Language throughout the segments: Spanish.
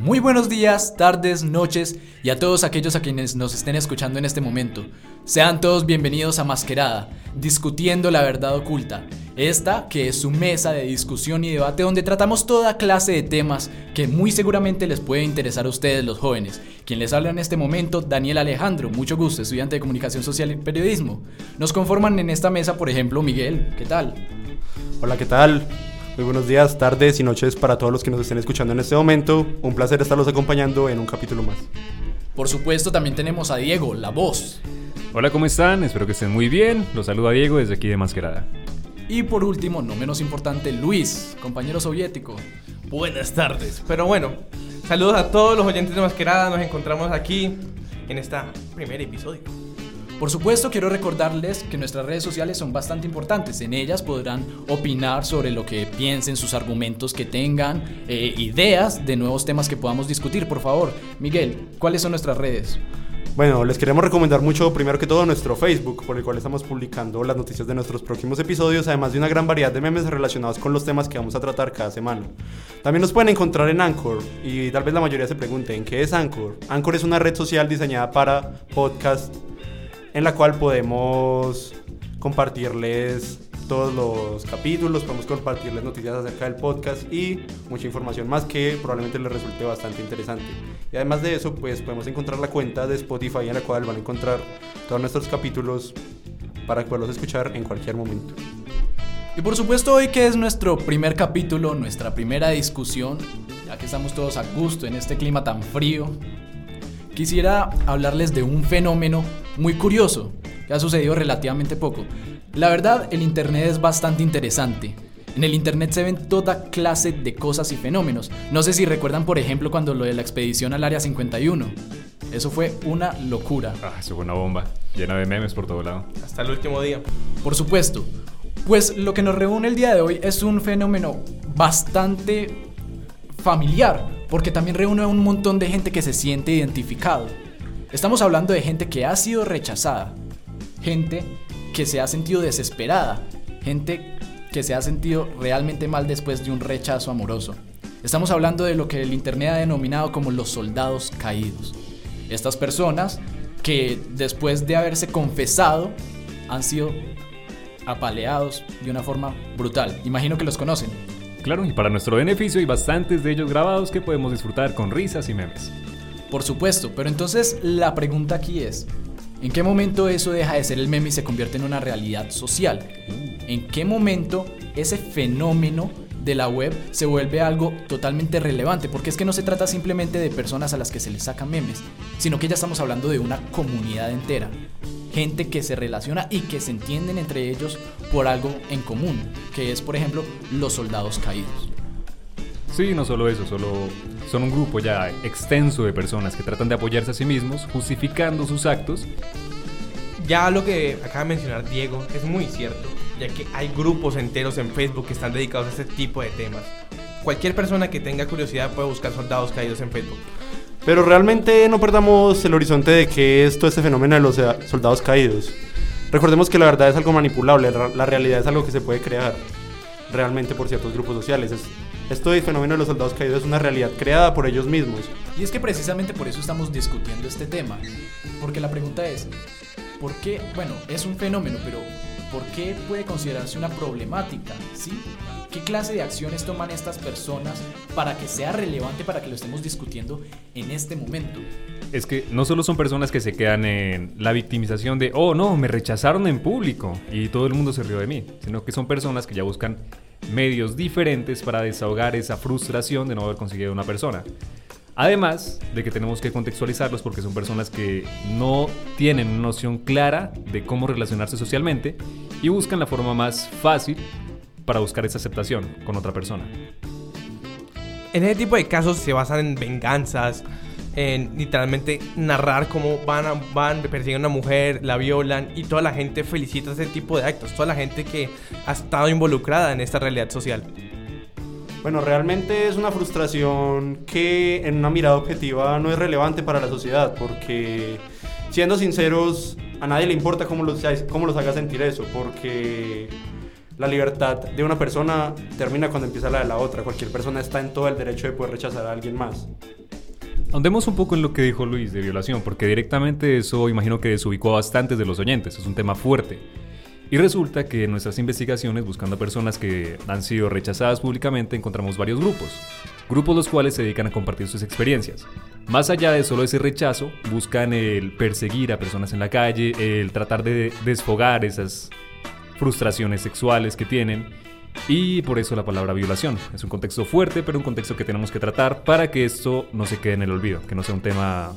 Muy buenos días, tardes, noches y a todos aquellos a quienes nos estén escuchando en este momento. Sean todos bienvenidos a Masquerada, discutiendo la verdad oculta. Esta que es su mesa de discusión y debate donde tratamos toda clase de temas que muy seguramente les puede interesar a ustedes los jóvenes. Quien les habla en este momento, Daniel Alejandro, mucho gusto, estudiante de Comunicación Social y Periodismo. Nos conforman en esta mesa, por ejemplo, Miguel, ¿qué tal? Hola, ¿qué tal? Muy buenos días, tardes y noches para todos los que nos estén escuchando en este momento. Un placer estarlos acompañando en un capítulo más. Por supuesto, también tenemos a Diego, la voz. Hola, ¿cómo están? Espero que estén muy bien. Los saluda Diego desde aquí de Masquerada. Y por último, no menos importante, Luis, compañero soviético. Buenas tardes. Pero bueno, saludos a todos los oyentes de Masquerada. Nos encontramos aquí en este primer episodio. Por supuesto, quiero recordarles que nuestras redes sociales son bastante importantes. En ellas podrán opinar sobre lo que piensen, sus argumentos que tengan, eh, ideas de nuevos temas que podamos discutir. Por favor, Miguel, ¿cuáles son nuestras redes? Bueno, les queremos recomendar mucho, primero que todo, nuestro Facebook, por el cual estamos publicando las noticias de nuestros próximos episodios, además de una gran variedad de memes relacionados con los temas que vamos a tratar cada semana. También nos pueden encontrar en Anchor, y tal vez la mayoría se pregunten, ¿qué es Anchor? Anchor es una red social diseñada para podcast en la cual podemos compartirles todos los capítulos, podemos compartirles noticias acerca del podcast y mucha información más que probablemente les resulte bastante interesante. Y además de eso, pues podemos encontrar la cuenta de Spotify en la cual van a encontrar todos nuestros capítulos para poderlos escuchar en cualquier momento. Y por supuesto hoy que es nuestro primer capítulo, nuestra primera discusión, ya que estamos todos a gusto en este clima tan frío, quisiera hablarles de un fenómeno muy curioso que ha sucedido relativamente poco. La verdad, el Internet es bastante interesante. En el Internet se ven toda clase de cosas y fenómenos. No sé si recuerdan, por ejemplo, cuando lo de la expedición al Área 51. Eso fue una locura. Ah, eso fue una bomba, llena de memes por todo lado. Hasta el último día. Por supuesto. Pues lo que nos reúne el día de hoy es un fenómeno bastante familiar, porque también reúne a un montón de gente que se siente identificado. Estamos hablando de gente que ha sido rechazada, gente que se ha sentido desesperada, gente que se ha sentido realmente mal después de un rechazo amoroso. Estamos hablando de lo que el Internet ha denominado como los soldados caídos. Estas personas que después de haberse confesado han sido apaleados de una forma brutal. Imagino que los conocen. Claro, y para nuestro beneficio hay bastantes de ellos grabados que podemos disfrutar con risas y memes. Por supuesto, pero entonces la pregunta aquí es, ¿en qué momento eso deja de ser el meme y se convierte en una realidad social? ¿En qué momento ese fenómeno de la web se vuelve algo totalmente relevante? Porque es que no se trata simplemente de personas a las que se les sacan memes, sino que ya estamos hablando de una comunidad entera gente que se relaciona y que se entienden entre ellos por algo en común, que es por ejemplo los soldados caídos. Sí, no solo eso, solo son un grupo ya extenso de personas que tratan de apoyarse a sí mismos, justificando sus actos. Ya lo que acaba de mencionar Diego es muy cierto, ya que hay grupos enteros en Facebook que están dedicados a este tipo de temas. Cualquier persona que tenga curiosidad puede buscar soldados caídos en Facebook. Pero realmente no perdamos el horizonte de que es todo este fenómeno de los soldados caídos. Recordemos que la verdad es algo manipulable, la realidad es algo que se puede crear realmente por ciertos grupos sociales. Es, esto del fenómeno de los soldados caídos es una realidad creada por ellos mismos. Y es que precisamente por eso estamos discutiendo este tema. Porque la pregunta es, ¿por qué? Bueno, es un fenómeno, pero ¿por qué puede considerarse una problemática? ¿Sí? ¿Qué clase de acciones toman estas personas para que sea relevante para que lo estemos discutiendo en este momento? Es que no solo son personas que se quedan en la victimización de, oh no, me rechazaron en público y todo el mundo se rió de mí, sino que son personas que ya buscan medios diferentes para desahogar esa frustración de no haber conseguido una persona. Además de que tenemos que contextualizarlos porque son personas que no tienen una noción clara de cómo relacionarse socialmente y buscan la forma más fácil para buscar esa aceptación con otra persona. En ese tipo de casos se basan en venganzas, en literalmente narrar cómo van, a, van, persiguen a una mujer, la violan y toda la gente felicita ese tipo de actos, toda la gente que ha estado involucrada en esta realidad social. Bueno, realmente es una frustración que en una mirada objetiva no es relevante para la sociedad, porque siendo sinceros, a nadie le importa cómo los, cómo los haga sentir eso, porque la libertad de una persona termina cuando empieza la de la otra. Cualquier persona está en todo el derecho de poder rechazar a alguien más. Andemos un poco en lo que dijo Luis de violación, porque directamente eso imagino que desubicó a bastantes de los oyentes, es un tema fuerte. Y resulta que en nuestras investigaciones, buscando a personas que han sido rechazadas públicamente, encontramos varios grupos. Grupos los cuales se dedican a compartir sus experiencias. Más allá de solo ese rechazo, buscan el perseguir a personas en la calle, el tratar de desfogar esas frustraciones sexuales que tienen. Y por eso la palabra violación. Es un contexto fuerte, pero un contexto que tenemos que tratar para que esto no se quede en el olvido, que no sea un tema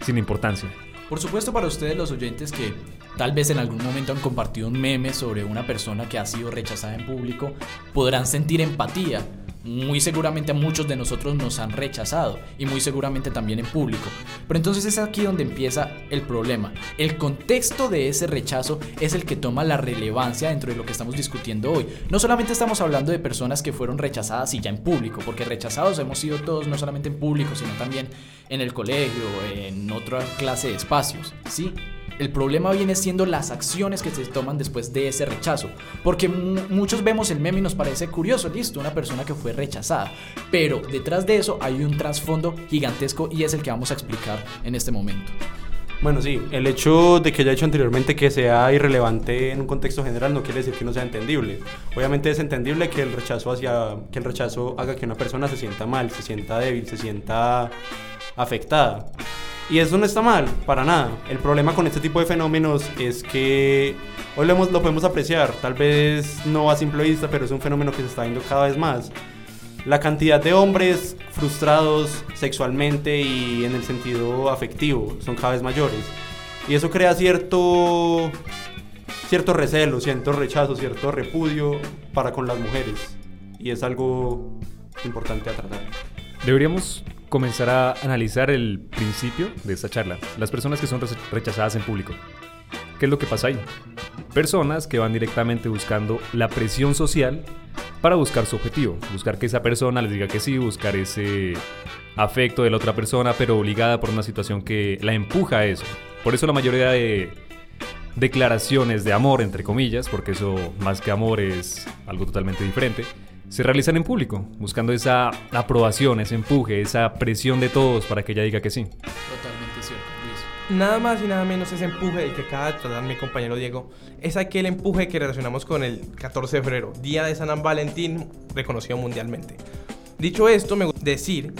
sin importancia. Por supuesto para ustedes los oyentes que tal vez en algún momento han compartido un meme sobre una persona que ha sido rechazada en público, podrán sentir empatía muy seguramente a muchos de nosotros nos han rechazado y muy seguramente también en público. Pero entonces es aquí donde empieza el problema. El contexto de ese rechazo es el que toma la relevancia dentro de lo que estamos discutiendo hoy. No solamente estamos hablando de personas que fueron rechazadas y ya en público, porque rechazados hemos sido todos no solamente en público, sino también en el colegio, en otra clase de espacios, ¿sí? El problema viene siendo las acciones que se toman después de ese rechazo. Porque muchos vemos el meme y nos parece curioso, listo, una persona que fue rechazada. Pero detrás de eso hay un trasfondo gigantesco y es el que vamos a explicar en este momento. Bueno, sí, el hecho de que haya dicho anteriormente que sea irrelevante en un contexto general no quiere decir que no sea entendible. Obviamente es entendible que el rechazo hacia que el rechazo haga que una persona se sienta mal, se sienta débil, se sienta afectada. Y eso no está mal, para nada. El problema con este tipo de fenómenos es que hoy lo, lo podemos apreciar, tal vez no a simple vista, pero es un fenómeno que se está viendo cada vez más. La cantidad de hombres frustrados sexualmente y en el sentido afectivo son cada vez mayores. Y eso crea cierto, cierto recelo, cierto rechazo, cierto repudio para con las mujeres. Y es algo importante a tratar. Deberíamos comenzar a analizar el principio de esta charla. Las personas que son rechazadas en público. ¿Qué es lo que pasa ahí? Personas que van directamente buscando la presión social para buscar su objetivo. Buscar que esa persona les diga que sí, buscar ese afecto de la otra persona, pero obligada por una situación que la empuja a eso. Por eso la mayoría de declaraciones de amor, entre comillas, porque eso más que amor es algo totalmente diferente, se realizan en público, buscando esa aprobación, ese empuje, esa presión de todos para que ella diga que sí. Totalmente cierto, Luis. Nada más y nada menos ese empuje del que acaba de tratar mi compañero Diego es aquel empuje que relacionamos con el 14 de febrero, Día de San Valentín, reconocido mundialmente. Dicho esto, me gusta decir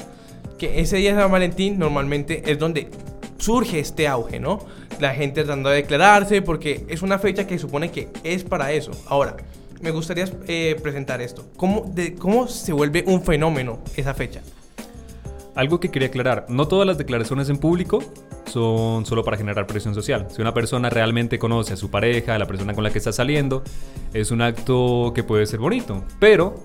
que ese día de San Valentín normalmente es donde surge este auge, ¿no? La gente tratando de declararse porque es una fecha que supone que es para eso. Ahora, me gustaría eh, presentar esto. ¿Cómo, de, ¿Cómo se vuelve un fenómeno esa fecha? Algo que quería aclarar, no todas las declaraciones en público son solo para generar presión social. Si una persona realmente conoce a su pareja, a la persona con la que está saliendo, es un acto que puede ser bonito, pero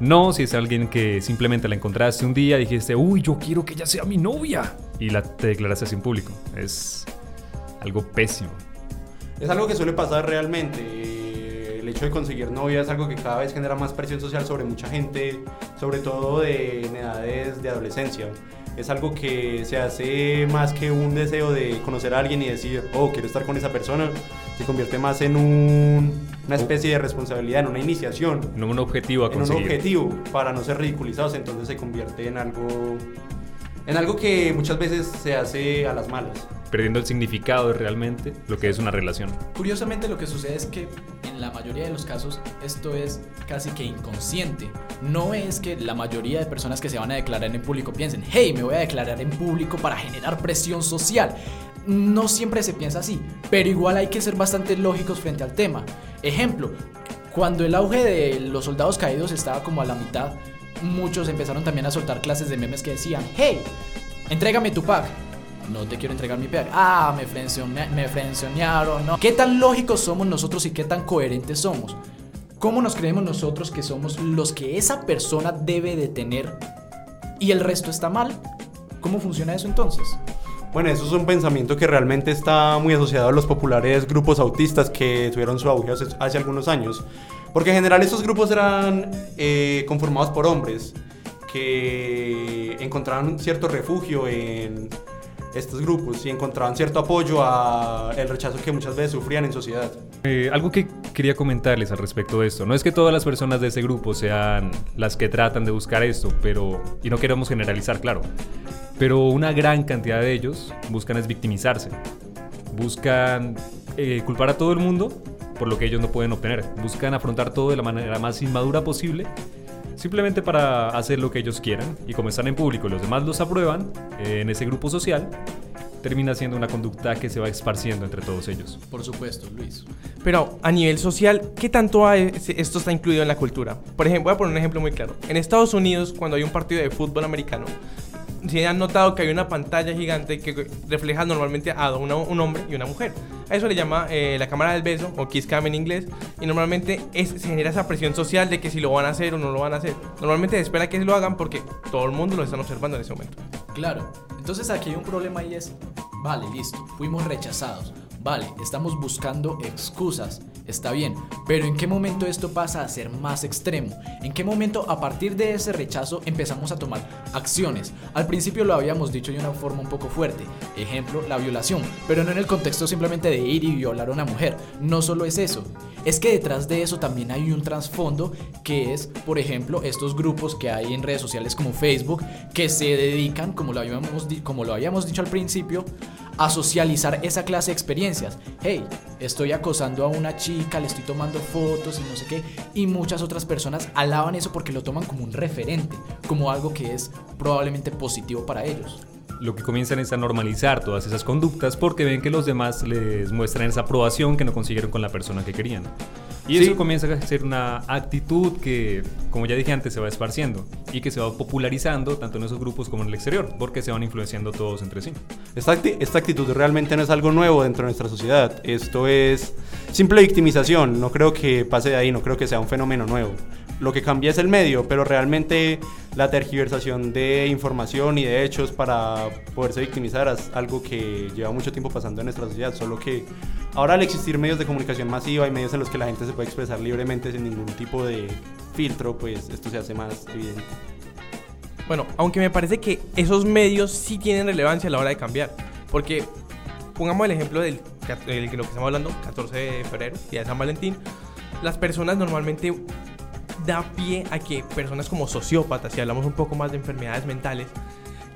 no si es alguien que simplemente la encontraste un día y dijiste, uy, yo quiero que ella sea mi novia, y la te declaraste así en público. Es algo pésimo. Es algo que suele pasar realmente el hecho de conseguir novia es algo que cada vez genera más presión social sobre mucha gente, sobre todo de, en edades de adolescencia. Es algo que se hace más que un deseo de conocer a alguien y decir, oh, quiero estar con esa persona, se convierte más en una especie de responsabilidad, en una iniciación. En un objetivo a conseguir. En un objetivo para no ser ridiculizados, entonces se convierte en algo, en algo que muchas veces se hace a las malas perdiendo el significado de realmente lo que es una relación. Curiosamente lo que sucede es que en la mayoría de los casos esto es casi que inconsciente. No es que la mayoría de personas que se van a declarar en público piensen, hey, me voy a declarar en público para generar presión social. No siempre se piensa así, pero igual hay que ser bastante lógicos frente al tema. Ejemplo, cuando el auge de los soldados caídos estaba como a la mitad, muchos empezaron también a soltar clases de memes que decían, hey, entrégame tu pack no te quiero entregar mi pack. Ah, me, me frencionaron, ¿no? ¿Qué tan lógicos somos nosotros y qué tan coherentes somos? ¿Cómo nos creemos nosotros que somos los que esa persona debe de tener y el resto está mal? ¿Cómo funciona eso entonces? Bueno, eso es un pensamiento que realmente está muy asociado a los populares grupos autistas que tuvieron su auge hace, algunos años. Porque en general estos grupos eran eh, conformados por hombres que encontraban cierto refugio en estos grupos y encontraban cierto apoyo a el rechazo que muchas veces sufrían en sociedad. Eh, algo que quería comentarles al respecto de esto, no es que todas las personas de ese grupo sean las que tratan de buscar esto, pero y no queremos generalizar, claro, pero una gran cantidad de ellos buscan es victimizarse, buscan eh, culpar a todo el mundo por lo que ellos no pueden obtener, buscan afrontar todo de la manera más inmadura posible simplemente para hacer lo que ellos quieran y como están en público y los demás los aprueban eh, en ese grupo social, termina siendo una conducta que se va esparciendo entre todos ellos. Por supuesto, Luis. Pero a nivel social, ¿qué tanto hay- esto está incluido en la cultura? Por ejemplo, voy a poner un ejemplo muy claro. En Estados Unidos, cuando hay un partido de fútbol americano, si han notado que hay una pantalla gigante que refleja normalmente a una- un hombre y una mujer. A eso le llama eh, la cámara del beso o kiss cam en inglés y normalmente es- se genera esa presión social de que si lo van a hacer o no lo van a hacer. Normalmente se espera que lo hagan porque todo el mundo lo están observando en ese momento. Claro. Entonces aquí hay un problema y es, vale, listo, fuimos rechazados. Vale, estamos buscando excusas. Está bien, pero ¿en qué momento esto pasa a ser más extremo? ¿En qué momento a partir de ese rechazo empezamos a tomar acciones? Al principio lo habíamos dicho de una forma un poco fuerte. Ejemplo, la violación, pero no en el contexto simplemente de ir y violar a una mujer. No solo es eso. Es que detrás de eso también hay un trasfondo que es, por ejemplo, estos grupos que hay en redes sociales como Facebook que se dedican, como lo habíamos, como lo habíamos dicho al principio, a socializar esa clase de experiencias. Hey, estoy acosando a una chica, le estoy tomando fotos y no sé qué. Y muchas otras personas alaban eso porque lo toman como un referente, como algo que es probablemente positivo para ellos. Lo que comienzan es a normalizar todas esas conductas porque ven que los demás les muestran esa aprobación que no consiguieron con la persona que querían. Y Sí. eso comienza a ser una actitud que, como ya dije antes, se va esparciendo y que se va popularizando tanto en esos grupos como en el exterior, porque se van influenciando todos entre sí. Esta, acti- esta actitud realmente no es algo nuevo dentro de nuestra sociedad. Esto es simple victimización. No creo que pase de ahí, no creo que sea un fenómeno nuevo. Lo que cambia es el medio, pero realmente la tergiversación de información y de hechos para poderse victimizar es algo que lleva mucho tiempo pasando en nuestra sociedad. Solo que ahora al existir medios de comunicación masiva y medios en los que la gente se puede expresar libremente sin ningún tipo de filtro, pues esto se hace más evidente. Bueno, aunque me parece que esos medios sí tienen relevancia a la hora de cambiar. Porque, pongamos el ejemplo del que lo que estamos hablando, 14 de febrero, día de San Valentín. Las personas normalmente da pie a que personas como sociópatas, si hablamos un poco más de enfermedades mentales,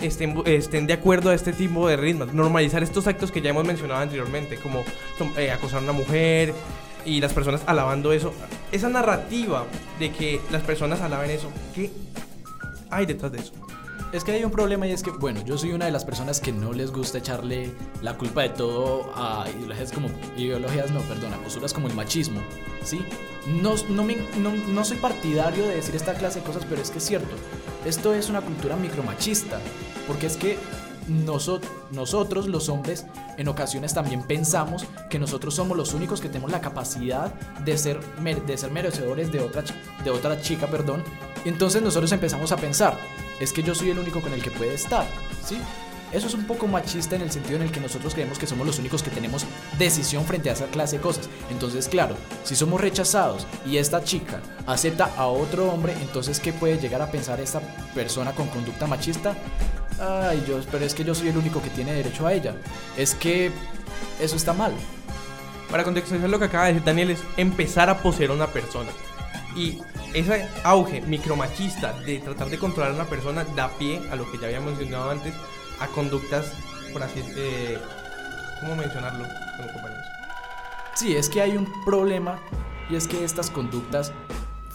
estén, estén de acuerdo a este tipo de ritmos. Normalizar estos actos que ya hemos mencionado anteriormente, como eh, acosar a una mujer y las personas alabando eso. Esa narrativa de que las personas alaben eso, ¿qué hay detrás de eso? Es que hay un problema y es que, bueno, yo soy una de las personas que no les gusta echarle la culpa de todo a ideologías como, ideologías no, perdón, a posturas como el machismo, ¿sí? No, no, me- no, no soy partidario de decir esta clase de cosas, pero es que es cierto, esto es una cultura micromachista, porque es que noso- nosotros los hombres en ocasiones también pensamos que nosotros somos los únicos que tenemos la capacidad de ser, de ser merecedores de otra, de otra chica, perdón. Y entonces nosotros empezamos a pensar, es que yo soy el único con el que puede estar, ¿sí? Eso es un poco machista en el sentido en el que nosotros creemos que somos los únicos que tenemos decisión frente a esa clase de cosas. Entonces, claro, si somos rechazados y esta chica acepta a otro hombre, entonces ¿qué puede llegar a pensar esta persona con conducta machista? Ay, yo, pero es que yo soy el único que tiene derecho a ella. Es que eso está mal. Para contextualizar lo que acaba de decir Daniel es empezar a poseer a una persona. Y ese auge micromachista de tratar de controlar a una persona da pie a lo que ya habíamos mencionado antes, a conductas, por así eh, ¿cómo mencionarlo? Tengo compañeros. Sí, es que hay un problema y es que estas conductas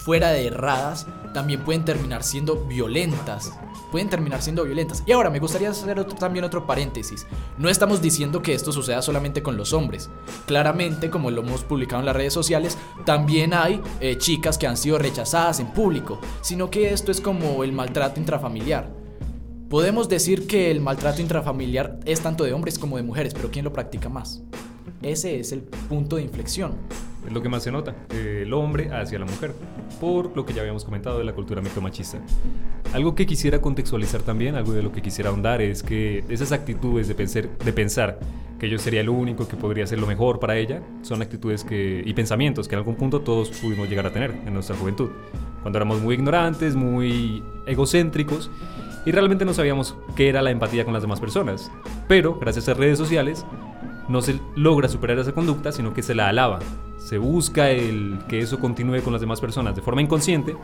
fuera de erradas también pueden terminar siendo violentas. Pueden terminar siendo violentas. Y ahora me gustaría hacer otro- también otro paréntesis. No estamos diciendo que esto suceda solamente con los hombres. Claramente, como lo hemos publicado en las redes sociales, también hay eh, chicas que han sido rechazadas en público. Sino que esto es como el maltrato intrafamiliar. Podemos decir que el maltrato intrafamiliar es tanto de hombres como de mujeres, pero ¿quién lo practica más? Ese es el punto de inflexión. Es lo que más se nota, el hombre hacia la mujer, por lo que ya habíamos comentado de la cultura micromachista. Algo que quisiera contextualizar también, algo de lo que quisiera ahondar, es que esas actitudes de pensar, que yo sería el único que podría hacer lo mejor para ella, son actitudes que, y pensamientos que en algún punto todos pudimos llegar a tener en nuestra juventud, cuando éramos muy ignorantes, muy egocéntricos, y realmente no sabíamos qué era la empatía con las demás personas. Pero, gracias a redes sociales, no se logra superar esa conducta, sino que se la alaba. Se busca el que eso continúe con las demás personas de forma inconsciente,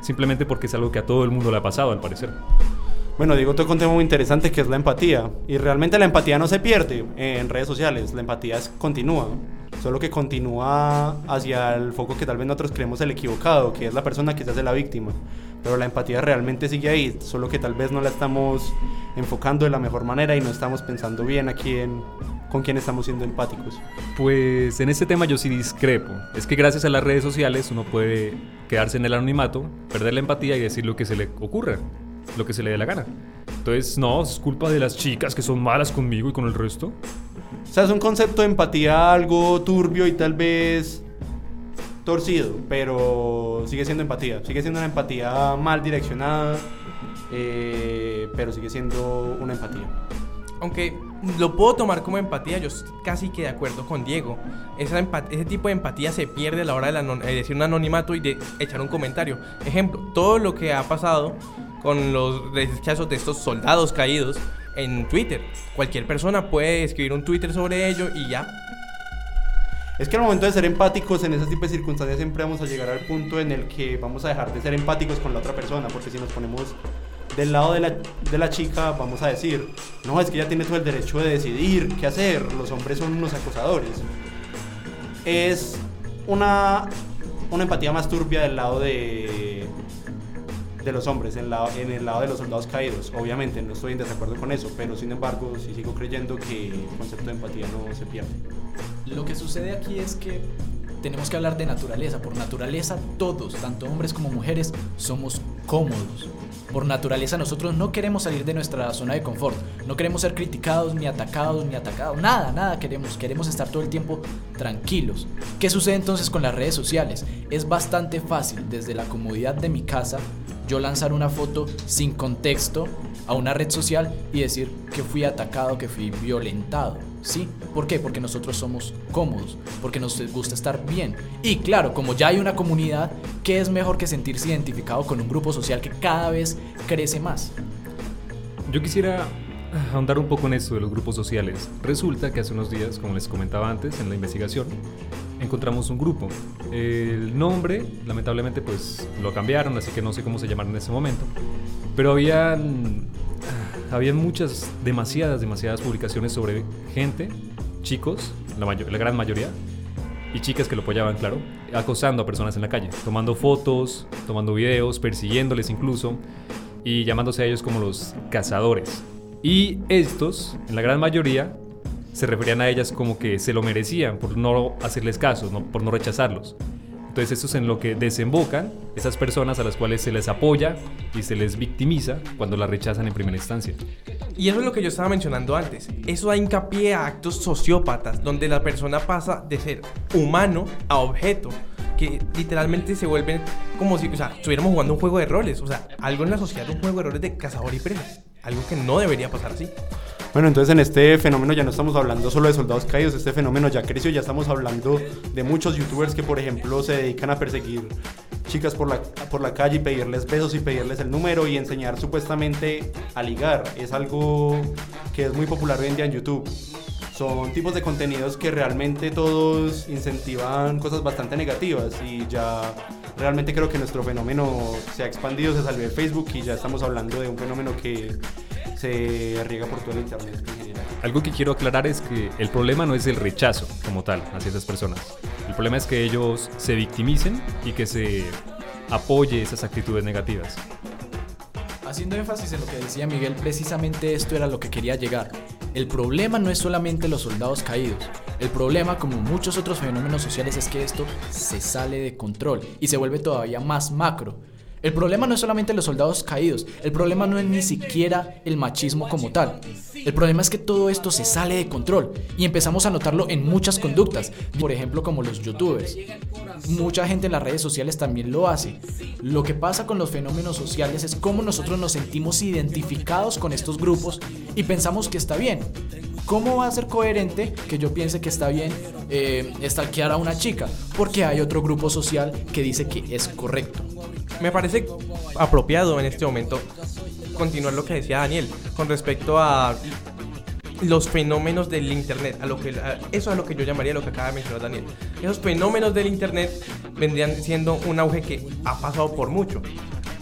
simplemente porque es algo que a todo el mundo le ha pasado, al parecer. Bueno, Diego tocó un tema muy interesante que es la empatía. Y realmente la empatía no se pierde en redes sociales, la empatía es, continúa. Solo que continúa hacia el foco que tal vez nosotros creemos el equivocado, que es la persona que se hace la víctima. Pero la empatía realmente sigue ahí, solo que tal vez no la estamos enfocando de la mejor manera y no estamos pensando bien a quién, con quién estamos siendo empáticos. Pues en este tema yo sí discrepo. Es que gracias a las redes sociales uno puede quedarse en el anonimato, perder la empatía y decir lo que se le ocurra lo que se le dé la gana. Entonces, no, es culpa de las chicas que son malas conmigo y con el resto. O sea, es un concepto de empatía algo turbio y tal vez torcido, pero sigue siendo empatía. Sigue siendo una empatía mal direccionada, eh, pero sigue siendo una empatía. Aunque lo puedo tomar como empatía, yo casi que de acuerdo con Diego. Esa ese tipo de empatía se pierde a la hora de, de decir un anonimato y de echar un comentario. Ejemplo, todo lo que ha pasado con los rechazos de estos soldados caídos en Twitter. Cualquier persona puede escribir un Twitter sobre ello y ya. Es que al momento de ser empáticos en ese tipo de circunstancias siempre vamos a llegar al punto en el que vamos a dejar de ser empáticos con la otra persona, porque si nos ponemos del lado de la, de la chica, vamos a decir, no, es que ella tiene todo el derecho de decidir qué hacer, los hombres son unos acosadores. Es una, una empatía más turbia del lado de, de los hombres, en, en el lado de los soldados caídos. Obviamente no estoy en desacuerdo con eso, pero sin embargo sí sigo creyendo que el concepto de empatía no se pierde. Lo que sucede aquí es que tenemos que hablar de naturaleza. Por naturaleza todos, tanto hombres como mujeres, somos cómodos. Por naturaleza nosotros no queremos salir de nuestra zona de confort, no queremos ser criticados, ni atacados, ni atacados, nada, nada queremos, queremos estar todo el tiempo tranquilos. ¿Qué sucede entonces con las redes sociales? Es bastante fácil desde la comodidad de mi casa yo lanzar una foto sin contexto a una red social y decir que fui atacado, que fui violentado. ¿Sí? ¿Por qué? Porque nosotros somos cómodos, porque nos gusta estar bien. Y claro, como ya hay una comunidad, ¿qué es mejor que sentirse identificado con un grupo social que cada vez crece más? Yo quisiera ahondar un poco en esto de los grupos sociales. Resulta que hace unos días, como les comentaba antes en la investigación, encontramos un grupo. El nombre, lamentablemente, pues lo cambiaron, así que no sé cómo se llamaron en ese momento. Pero habían, habían muchas, demasiadas, demasiadas publicaciones sobre gente, chicos, la, la gran mayoría, y chicas que lo apoyaban, claro, acosando a personas en la calle, tomando fotos, tomando videos, persiguiéndoles incluso, y llamándose a ellos como los cazadores. Y estos, en la gran mayoría, se referían a ellas como que se lo merecían por no hacerles caso, por no rechazarlos. Entonces eso es en lo que desembocan esas personas a las cuales se les apoya y se les victimiza cuando las rechazan en primera instancia. Y eso es lo que yo estaba mencionando antes. Eso da hincapié a actos sociópatas, donde la persona pasa de ser humano a objeto, que literalmente se vuelven como si, o sea, estuviéramos jugando un juego de roles, o sea, algo en la sociedad, un juego de roles de cazador y presa, algo que no debería pasar así. Bueno, entonces en este fenómeno ya no estamos hablando solo de soldados caídos, este fenómeno ya creció, ya estamos hablando de muchos youtubers que por ejemplo se dedican a perseguir chicas por la, por la calle y pedirles besos y pedirles el número y enseñar supuestamente a ligar. Es algo que es muy popular hoy en día en YouTube. Son tipos de contenidos que realmente todos incentivan cosas bastante negativas y ya realmente creo que nuestro fenómeno se ha expandido, se salió de Facebook y ya estamos hablando de un fenómeno que se riega por todo el internet en general. Algo que quiero aclarar es que el problema no es el rechazo como tal hacia esas personas. El problema es que ellos se victimicen y que se apoye esas actitudes negativas. Haciendo énfasis en lo que decía Miguel, precisamente esto era lo que quería llegar. El problema no es solamente los soldados caídos. El problema, como muchos otros fenómenos sociales, es que esto se sale de control y se vuelve todavía más macro. El problema no es solamente los soldados caídos, el problema no es ni siquiera el machismo como tal. El problema es que todo esto se sale de control y empezamos a notarlo en muchas conductas, por ejemplo como los youtubers. Mucha gente en las redes sociales también lo hace. Lo que pasa con los fenómenos sociales es cómo nosotros nos sentimos identificados con estos grupos y pensamos que está bien. ¿Cómo va a ser coherente que yo piense que está bien eh, estalquear a una chica? Porque hay otro grupo social que dice que es correcto me parece apropiado en este momento continuar lo que decía Daniel con respecto a los fenómenos del internet, a lo que a- eso es lo que yo llamaría lo que acaba de mencionar Daniel. Esos fenómenos del internet vendrían siendo un auge que ha pasado por mucho.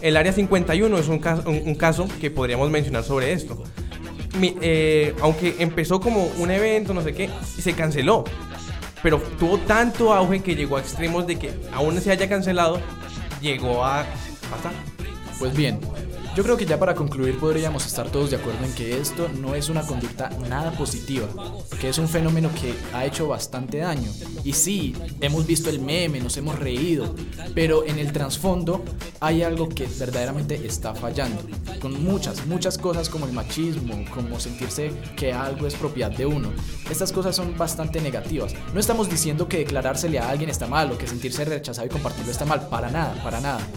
El área 51 es un caso, un, un caso que podríamos mencionar sobre esto. Eh, aunque empezó como un evento, no sé qué, se canceló. Pero tuvo tanto auge que llegó a extremos de que aún se haya cancelado, llegó a pasar. Pues bien, yo creo que ya para concluir podríamos estar todos de acuerdo en que esto no es una conducta nada positiva, que es un fenómeno que ha hecho bastante daño. Y sí, hemos visto el meme, nos hemos reído, pero en el trasfondo hay algo que verdaderamente está fallando, con muchas, muchas cosas como el machismo, como sentirse que algo es propiedad de uno. Estas cosas son bastante negativas. No estamos diciendo que declarársele a alguien está mal o que sentirse rechazado y compartirlo está mal, para nada, para nada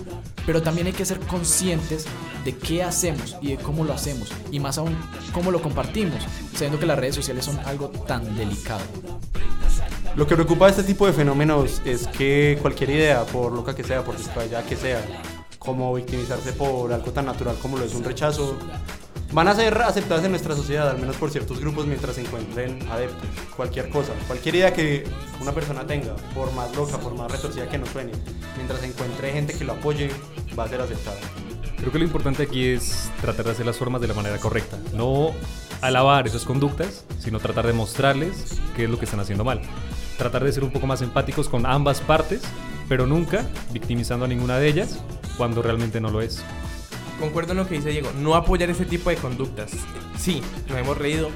pero también hay que ser conscientes de qué hacemos y de cómo lo hacemos y más aún cómo lo compartimos, sabiendo que las redes sociales son algo tan delicado. Lo que preocupa de este tipo de fenómenos es que cualquier idea, por loca que sea, por descabellada que sea, como victimizarse por algo tan natural como lo es un rechazo, van a ser aceptadas en nuestra sociedad, al menos por ciertos grupos, mientras se encuentren adeptos. Cualquier cosa, cualquier idea que una persona tenga, por más loca, por más retorcida que nos suene, mientras se encuentre gente que lo apoye, va a ser aceptada. Creo que lo importante aquí es tratar de hacer las formas de la manera correcta. No alabar esas conductas, sino tratar de mostrarles qué es lo que están haciendo mal. Tratar de ser un poco más empáticos con ambas partes, pero nunca victimizando a ninguna de ellas cuando realmente no lo es. Concuerdo en lo que dice Diego, no apoyar ese tipo de conductas. Sí, nos hemos reído,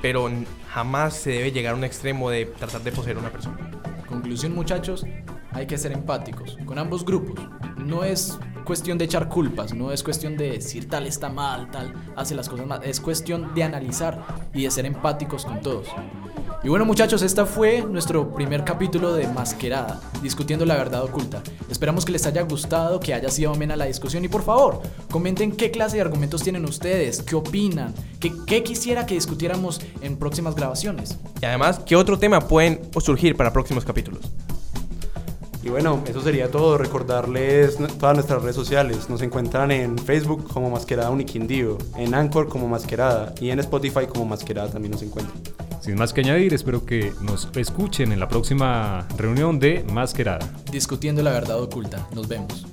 pero jamás se debe llegar a un extremo de tratar de poseer a una persona. Conclusión muchachos, hay que ser empáticos con ambos grupos. No es cuestión de echar culpas, no es cuestión de decir tal está mal, tal hace las cosas mal, es cuestión de analizar y de ser empáticos con todos. Y bueno muchachos, este fue nuestro primer capítulo de Masquerada, discutiendo la verdad oculta. Esperamos que les haya gustado, que haya sido amena la discusión y por favor, comenten qué clase de argumentos tienen ustedes, qué opinan, qué, qué quisiera que discutiéramos en próximas grabaciones. Y además, ¿qué otro tema pueden surgir para próximos capítulos? Y bueno, eso sería todo. Recordarles todas nuestras redes sociales. Nos encuentran en Facebook como Masquerada Uniquindío, en Anchor como Masquerada y en Spotify como Masquerada también nos encuentran. Sin más que añadir, espero que nos escuchen en la próxima reunión de Masquerada. Discutiendo la verdad oculta. Nos vemos.